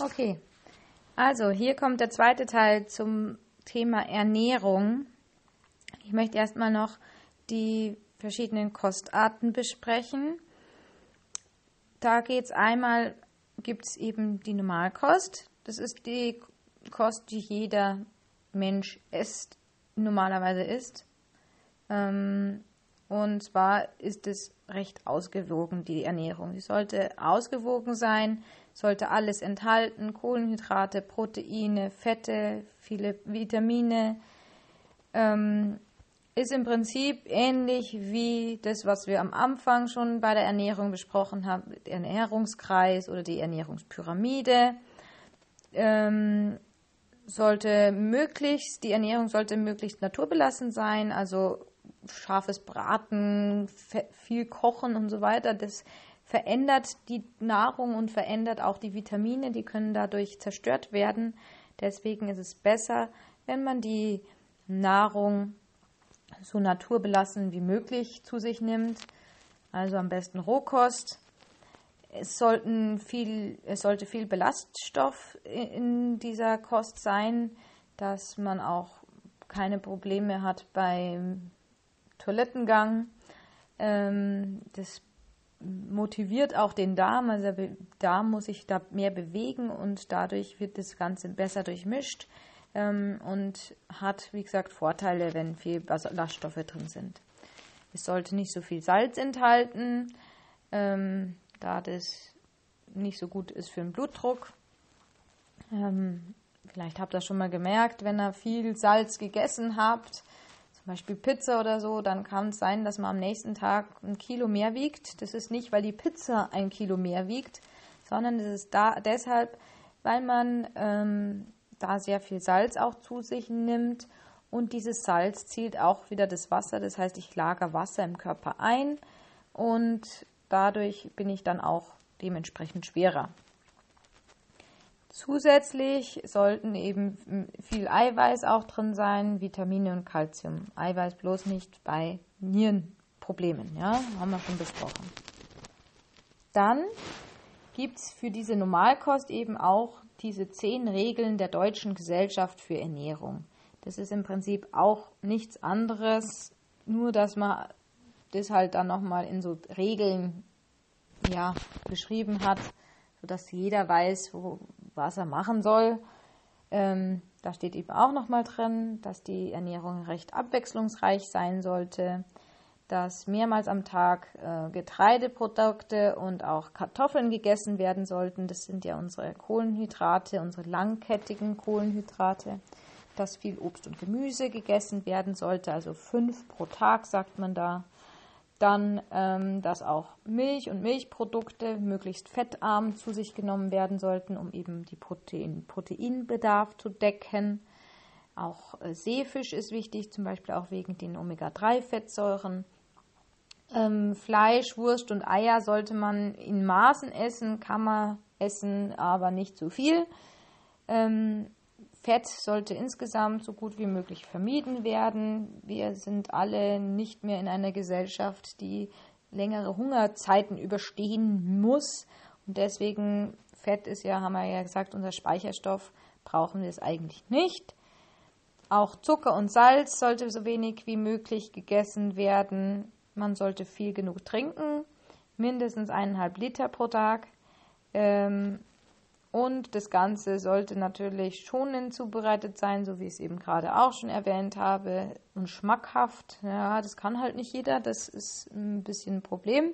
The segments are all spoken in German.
Okay, also hier kommt der zweite Teil zum Thema Ernährung. Ich möchte erstmal noch die verschiedenen Kostarten besprechen. Da geht es einmal, gibt es eben die Normalkost. Das ist die Kost, die jeder Mensch isst, normalerweise isst. Ähm, und zwar ist es recht ausgewogen, die Ernährung. Sie sollte ausgewogen sein, sollte alles enthalten, Kohlenhydrate, Proteine, Fette, viele Vitamine. Ähm, ist im Prinzip ähnlich wie das, was wir am Anfang schon bei der Ernährung besprochen haben, der Ernährungskreis oder die Ernährungspyramide. Ähm, sollte möglichst, die Ernährung sollte möglichst naturbelassen sein, also scharfes Braten, viel Kochen und so weiter. Das verändert die Nahrung und verändert auch die Vitamine, die können dadurch zerstört werden. Deswegen ist es besser, wenn man die Nahrung so naturbelassen wie möglich zu sich nimmt. Also am besten Rohkost. Es, sollten viel, es sollte viel Belaststoff in dieser Kost sein, dass man auch keine Probleme hat beim Toilettengang. Ähm, das motiviert auch den Darm, also der Darm muss sich da mehr bewegen und dadurch wird das Ganze besser durchmischt ähm, und hat, wie gesagt, Vorteile, wenn viel Ballaststoffe drin sind. Es sollte nicht so viel Salz enthalten, ähm, da das nicht so gut ist für den Blutdruck. Ähm, vielleicht habt ihr das schon mal gemerkt, wenn ihr viel Salz gegessen habt, Beispiel Pizza oder so, dann kann es sein, dass man am nächsten Tag ein Kilo mehr wiegt. Das ist nicht, weil die Pizza ein Kilo mehr wiegt, sondern es ist da deshalb, weil man ähm, da sehr viel Salz auch zu sich nimmt und dieses Salz zielt auch wieder das Wasser. Das heißt, ich lager Wasser im Körper ein und dadurch bin ich dann auch dementsprechend schwerer. Zusätzlich sollten eben viel Eiweiß auch drin sein, Vitamine und Kalzium. Eiweiß bloß nicht bei Nierenproblemen, ja, haben wir schon besprochen. Dann gibt es für diese Normalkost eben auch diese zehn Regeln der Deutschen Gesellschaft für Ernährung. Das ist im Prinzip auch nichts anderes, nur dass man das halt dann nochmal in so Regeln ja, beschrieben hat, sodass jeder weiß, wo, was er machen soll. Ähm, da steht eben auch nochmal drin, dass die Ernährung recht abwechslungsreich sein sollte, dass mehrmals am Tag äh, Getreideprodukte und auch Kartoffeln gegessen werden sollten. Das sind ja unsere Kohlenhydrate, unsere langkettigen Kohlenhydrate. Dass viel Obst und Gemüse gegessen werden sollte, also fünf pro Tag, sagt man da. Dann, ähm, dass auch Milch und Milchprodukte möglichst fettarm zu sich genommen werden sollten, um eben die Protein Proteinbedarf zu decken. Auch äh, Seefisch ist wichtig, zum Beispiel auch wegen den Omega-3-Fettsäuren. Ähm, Fleisch, Wurst und Eier sollte man in Maßen essen, kann man essen, aber nicht zu viel. Ähm, Fett sollte insgesamt so gut wie möglich vermieden werden. Wir sind alle nicht mehr in einer Gesellschaft, die längere Hungerzeiten überstehen muss. Und deswegen, Fett ist ja, haben wir ja gesagt, unser Speicherstoff, brauchen wir es eigentlich nicht. Auch Zucker und Salz sollte so wenig wie möglich gegessen werden. Man sollte viel genug trinken, mindestens eineinhalb Liter pro Tag. Ähm, und das Ganze sollte natürlich schonend zubereitet sein, so wie ich es eben gerade auch schon erwähnt habe, und schmackhaft. Ja, das kann halt nicht jeder, das ist ein bisschen ein Problem.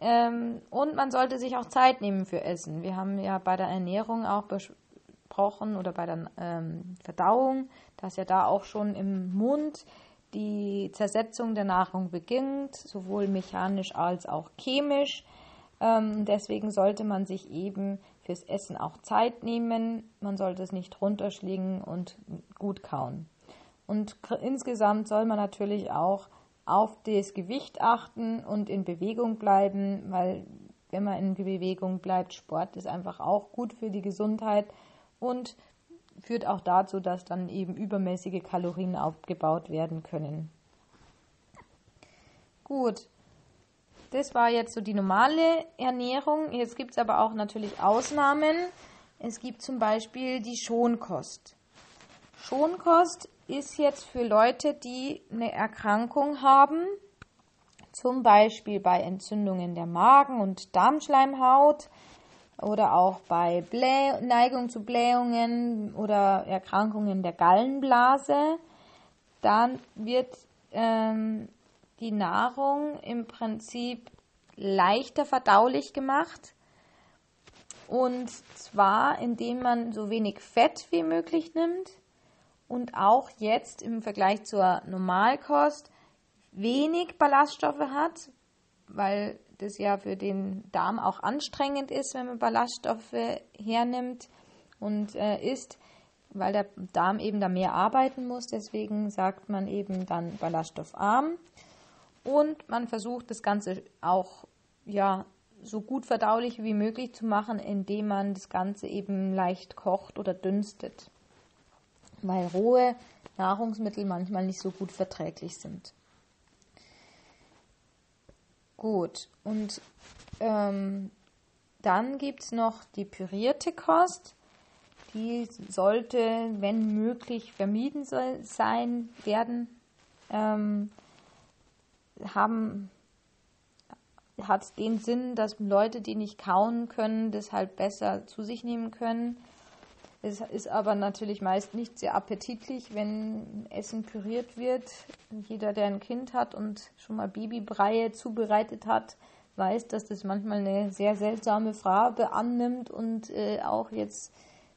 Ähm, und man sollte sich auch Zeit nehmen für Essen. Wir haben ja bei der Ernährung auch besprochen oder bei der ähm, Verdauung, dass ja da auch schon im Mund die Zersetzung der Nahrung beginnt, sowohl mechanisch als auch chemisch. Ähm, deswegen sollte man sich eben fürs Essen auch Zeit nehmen. Man sollte es nicht runterschlingen und gut kauen. Und insgesamt soll man natürlich auch auf das Gewicht achten und in Bewegung bleiben, weil wenn man in Bewegung bleibt, Sport ist einfach auch gut für die Gesundheit und führt auch dazu, dass dann eben übermäßige Kalorien aufgebaut werden können. Gut, das war jetzt so die normale Ernährung. Jetzt gibt es aber auch natürlich Ausnahmen. es gibt zum Beispiel die Schonkost. Schonkost ist jetzt für Leute, die eine Erkrankung haben, zum Beispiel bei Entzündungen der Magen- und Darmschleimhaut oder auch bei Blä Neigung zu Blähungen oder Erkrankungen der Gallenblase. Dann wird ähm, die Nahrung im Prinzip leichter verdaulich gemacht. Und zwar, indem man so wenig Fett wie möglich nimmt und auch jetzt im Vergleich zur Normalkost wenig Ballaststoffe hat, weil das ja für den Darm auch anstrengend ist, wenn man Ballaststoffe hernimmt und äh, isst, weil der Darm eben da mehr arbeiten muss. Deswegen sagt man eben dann ballaststoffarm. Und man versucht das Ganze auch ja, so gut verdaulich wie möglich zu machen, indem man das Ganze eben leicht kocht oder dünstet. Weil rohe Nahrungsmittel manchmal nicht so gut verträglich sind. Gut, und ähm, dann gibt es noch die pürierte Kost. Die sollte, wenn möglich, vermieden sein werden. Ähm, haben, hat den Sinn, dass Leute, die nicht kauen können, das halt besser zu sich nehmen können. Es ist aber natürlich meist nicht sehr appetitlich, wenn Essen püriert wird. Jeder, der ein Kind hat und schon mal Babybreie zubereitet hat, weiß, dass das manchmal eine sehr seltsame Farbe annimmt und äh, auch jetzt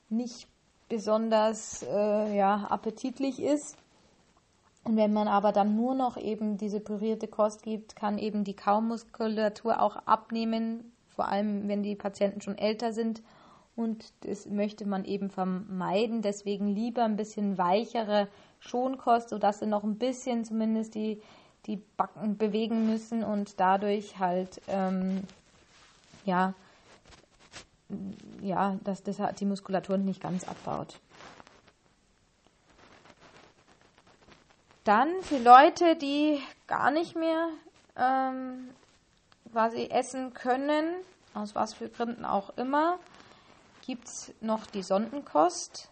nicht besonders äh, ja, appetitlich ist. Und wenn man aber dann nur noch eben diese pürierte Kost gibt, kann eben die Kaumuskulatur auch abnehmen, vor allem wenn die Patienten schon älter sind und das möchte man eben vermeiden. Deswegen lieber ein bisschen weichere Schonkost, sodass sie noch ein bisschen zumindest die, die Backen bewegen müssen und dadurch halt ähm, ja, ja, dass das die Muskulatur nicht ganz abbaut. Dann für Leute, die gar nicht mehr ähm, quasi essen können, aus was für Gründen auch immer, gibt es noch die Sondenkost.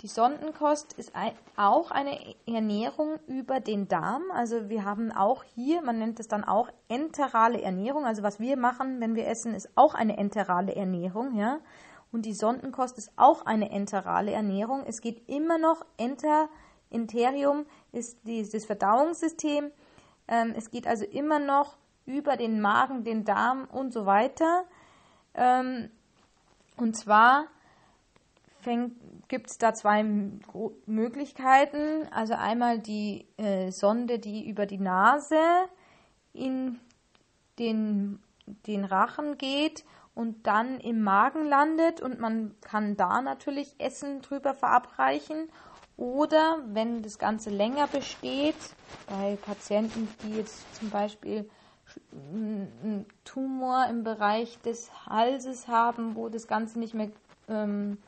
Die Sondenkost ist auch eine Ernährung über den Darm. Also wir haben auch hier, man nennt es dann auch enterale Ernährung. Also was wir machen, wenn wir essen, ist auch eine enterale Ernährung, ja. Und die Sondenkost ist auch eine enterale Ernährung. Es geht immer noch enter, enterium ist dieses Verdauungssystem. Ähm, es geht also immer noch über den Magen, den Darm und so weiter. Ähm, und zwar gibt es da zwei Möglichkeiten. Also einmal die äh, Sonde, die über die Nase in den, den Rachen geht und dann im Magen landet und man kann da natürlich Essen drüber verabreichen. Oder wenn das Ganze länger besteht, bei Patienten, die jetzt zum Beispiel einen Tumor im Bereich des Halses haben, wo das Ganze nicht mehr ähm,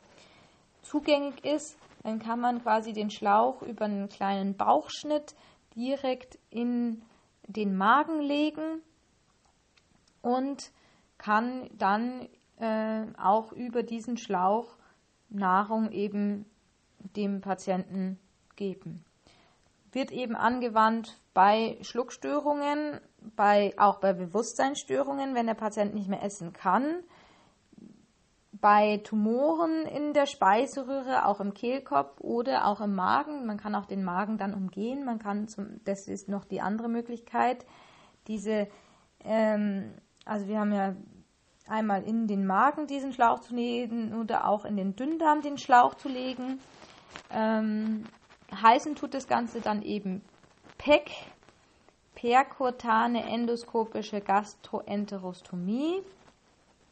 zugänglich ist, dann kann man quasi den Schlauch über einen kleinen Bauchschnitt direkt in den Magen legen und kann dann äh, auch über diesen Schlauch Nahrung eben dem Patienten geben. Wird eben angewandt bei Schluckstörungen, bei, auch bei Bewusstseinsstörungen, wenn der Patient nicht mehr essen kann, bei Tumoren in der Speiseröhre, auch im Kehlkopf oder auch im Magen. Man kann auch den Magen dann umgehen. Man kann, zum, das ist noch die andere Möglichkeit, diese, ähm, also wir haben ja einmal in den Magen diesen Schlauch zu legen oder auch in den Dünndarm den Schlauch zu legen. Ähm, heißen tut das Ganze dann eben PEC, perkutane endoskopische Gastroenterostomie.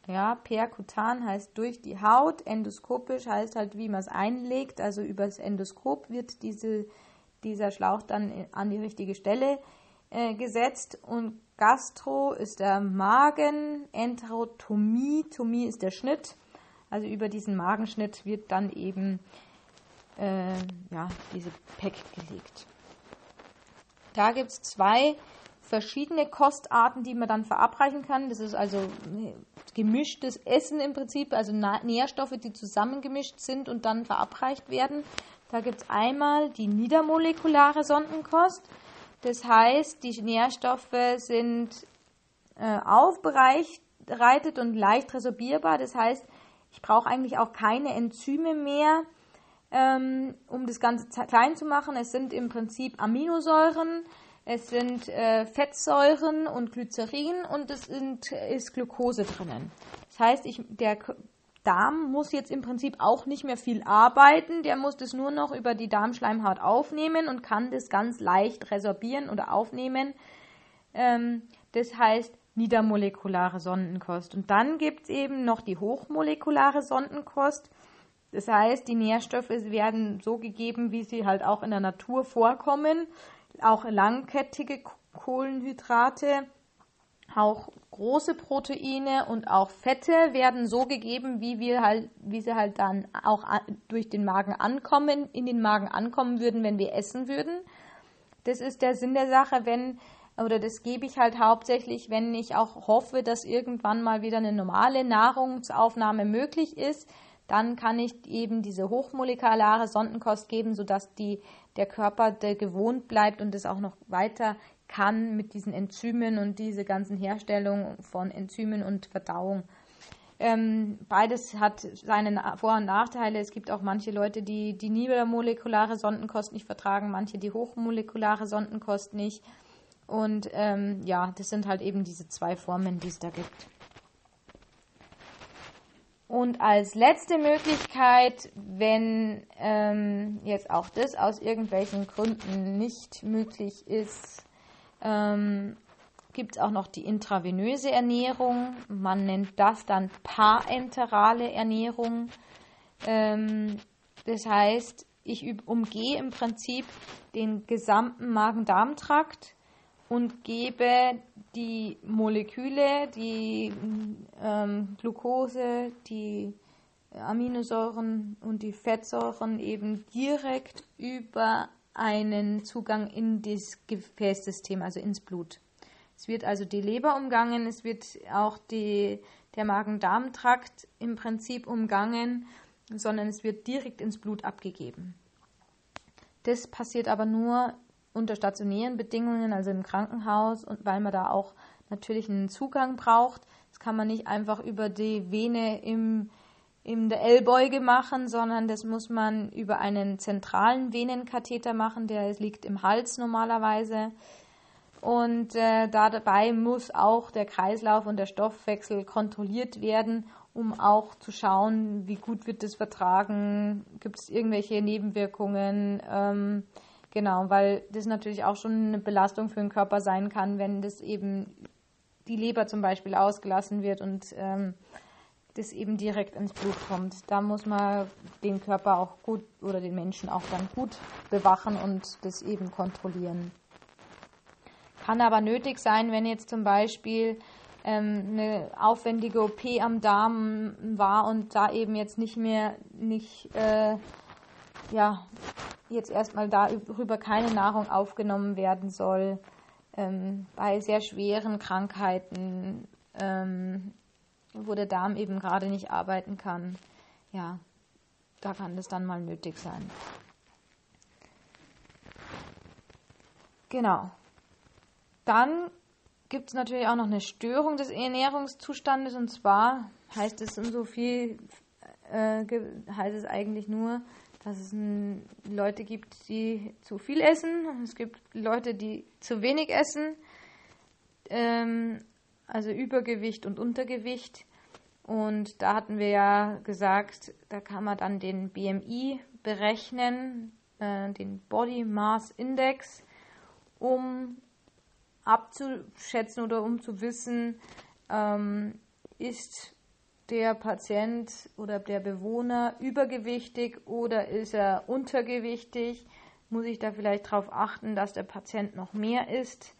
Ja, perkutan heißt durch die Haut, endoskopisch heißt halt, wie man es einlegt, also übers Endoskop wird diese, dieser Schlauch dann an die richtige Stelle äh, gesetzt. Und Gastro ist der Magen, Enterotomie, Tomie ist der Schnitt, also über diesen Magenschnitt wird dann eben äh, ja, diese PEC gelegt. Da gibt es zwei verschiedene Kostarten, die man dann verabreichen kann. Das ist also gemischtes Essen im Prinzip, also Nährstoffe, die zusammengemischt sind und dann verabreicht werden. Da gibt es einmal die niedermolekulare Sondenkost. Das heißt, die Nährstoffe sind äh, aufbereitet und leicht resorbierbar. Das heißt, ich brauche eigentlich auch keine Enzyme mehr, ähm, um das Ganze klein zu machen. Es sind im Prinzip Aminosäuren, es sind äh, Fettsäuren und Glycerin und es sind, ist Glucose drinnen. Das heißt, ich, der Darm muss jetzt im Prinzip auch nicht mehr viel arbeiten. Der muss das nur noch über die Darmschleimhaut aufnehmen und kann das ganz leicht resorbieren oder aufnehmen. Ähm, das heißt niedermolekulare Sondenkost. Und dann gibt es eben noch die hochmolekulare Sondenkost. Das heißt, die Nährstoffe werden so gegeben, wie sie halt auch in der Natur vorkommen auch langkettige Kohlenhydrate, auch große Proteine und auch Fette werden so gegeben, wie wir halt, wie sie halt dann auch durch den Magen ankommen, in den Magen ankommen würden, wenn wir essen würden. Das ist der Sinn der Sache, wenn, oder das gebe ich halt hauptsächlich, wenn ich auch hoffe, dass irgendwann mal wieder eine normale Nahrungsaufnahme möglich ist, dann kann ich eben diese hochmolekulare Sondenkost geben, sodass die der Körper der gewohnt bleibt und es auch noch weiter kann mit diesen Enzymen und diese ganzen Herstellung von Enzymen und Verdauung. Ähm, beides hat seine Vor- und Nachteile. Es gibt auch manche Leute, die die niedermolekulare Sondenkost nicht vertragen, manche die hochmolekulare Sondenkost nicht. Und ähm, ja, das sind halt eben diese zwei Formen, die es da gibt. Und als letzte Möglichkeit, wenn ähm, jetzt auch das aus irgendwelchen Gründen nicht möglich ist, ähm, gibt es auch noch die intravenöse Ernährung. Man nennt das dann parenterale Ernährung. Ähm, das heißt, ich umgehe im Prinzip den gesamten Magen-Darm-Trakt und gebe die Moleküle, die ähm, Glucose, die Aminosäuren und die Fettsäuren eben direkt über einen Zugang in das Gefäßsystem, also ins Blut. Es wird also die Leber umgangen, es wird auch die, der Magen-Darm-Trakt im Prinzip umgangen, sondern es wird direkt ins Blut abgegeben. Das passiert aber nur unter stationären Bedingungen, also im Krankenhaus, und weil man da auch natürlich einen Zugang braucht. Das kann man nicht einfach über die Vene im, in der Ellbeuge machen, sondern das muss man über einen zentralen Venenkatheter machen, der liegt im Hals normalerweise. Und äh, dabei muss auch der Kreislauf und der Stoffwechsel kontrolliert werden, um auch zu schauen, wie gut wird das vertragen, gibt es irgendwelche Nebenwirkungen. Ähm, Genau, weil das natürlich auch schon eine Belastung für den Körper sein kann, wenn das eben die Leber zum Beispiel ausgelassen wird und ähm, das eben direkt ins Blut kommt. Da muss man den Körper auch gut oder den Menschen auch dann gut bewachen und das eben kontrollieren. Kann aber nötig sein, wenn jetzt zum Beispiel ähm, eine aufwendige OP am Darm war und da eben jetzt nicht mehr nicht äh, ja jetzt erstmal darüber keine Nahrung aufgenommen werden soll. Ähm, bei sehr schweren Krankheiten, ähm, wo der Darm eben gerade nicht arbeiten kann, ja, da kann das dann mal nötig sein. Genau. Dann gibt es natürlich auch noch eine Störung des Ernährungszustandes und zwar heißt es so viel, äh, heißt es eigentlich nur, dass es Leute gibt, die zu viel essen. Es gibt Leute, die zu wenig essen. Ähm, also Übergewicht und Untergewicht. Und da hatten wir ja gesagt, da kann man dann den BMI berechnen, äh, den Body Mass Index, um abzuschätzen oder um zu wissen, ähm, ist der Patient oder der Bewohner übergewichtig oder ist er untergewichtig? Muss ich da vielleicht darauf achten, dass der Patient noch mehr isst?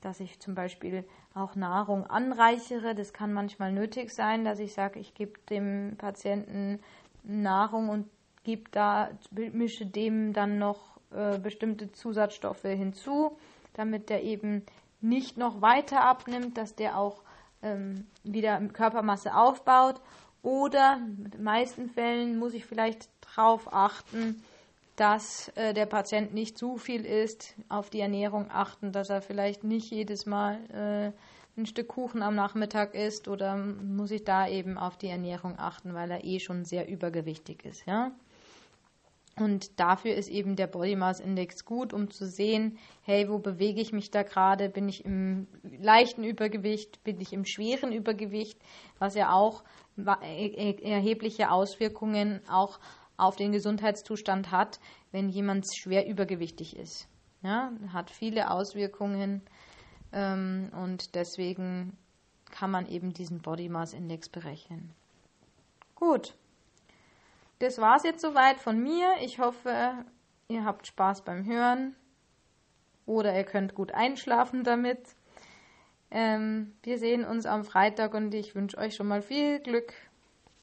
Dass ich zum Beispiel auch Nahrung anreichere. Das kann manchmal nötig sein, dass ich sage, ich gebe dem Patienten Nahrung und gebe da, mische dem dann noch äh, bestimmte Zusatzstoffe hinzu, damit der eben nicht noch weiter abnimmt, dass der auch ähm, wieder Körpermasse aufbaut. Oder in den meisten Fällen muss ich vielleicht darauf achten, dass äh, der Patient nicht zu viel isst, auf die Ernährung achten, dass er vielleicht nicht jedes Mal äh, ein Stück Kuchen am Nachmittag isst oder muss ich da eben auf die Ernährung achten, weil er eh schon sehr übergewichtig ist, ja? Und dafür ist eben der Body Mass Index gut, um zu sehen, hey, wo bewege ich mich da gerade? Bin ich im leichten Übergewicht? Bin ich im schweren Übergewicht? Was ja auch erhebliche Auswirkungen auch auf den Gesundheitszustand hat, wenn jemand schwer übergewichtig ist. Ja, hat viele Auswirkungen ähm, und deswegen kann man eben diesen Body Mass Index berechnen. Gut, das war es jetzt soweit von mir. Ich hoffe, ihr habt Spaß beim Hören oder ihr könnt gut einschlafen damit. Ähm, wir sehen uns am Freitag und ich wünsche euch schon mal viel Glück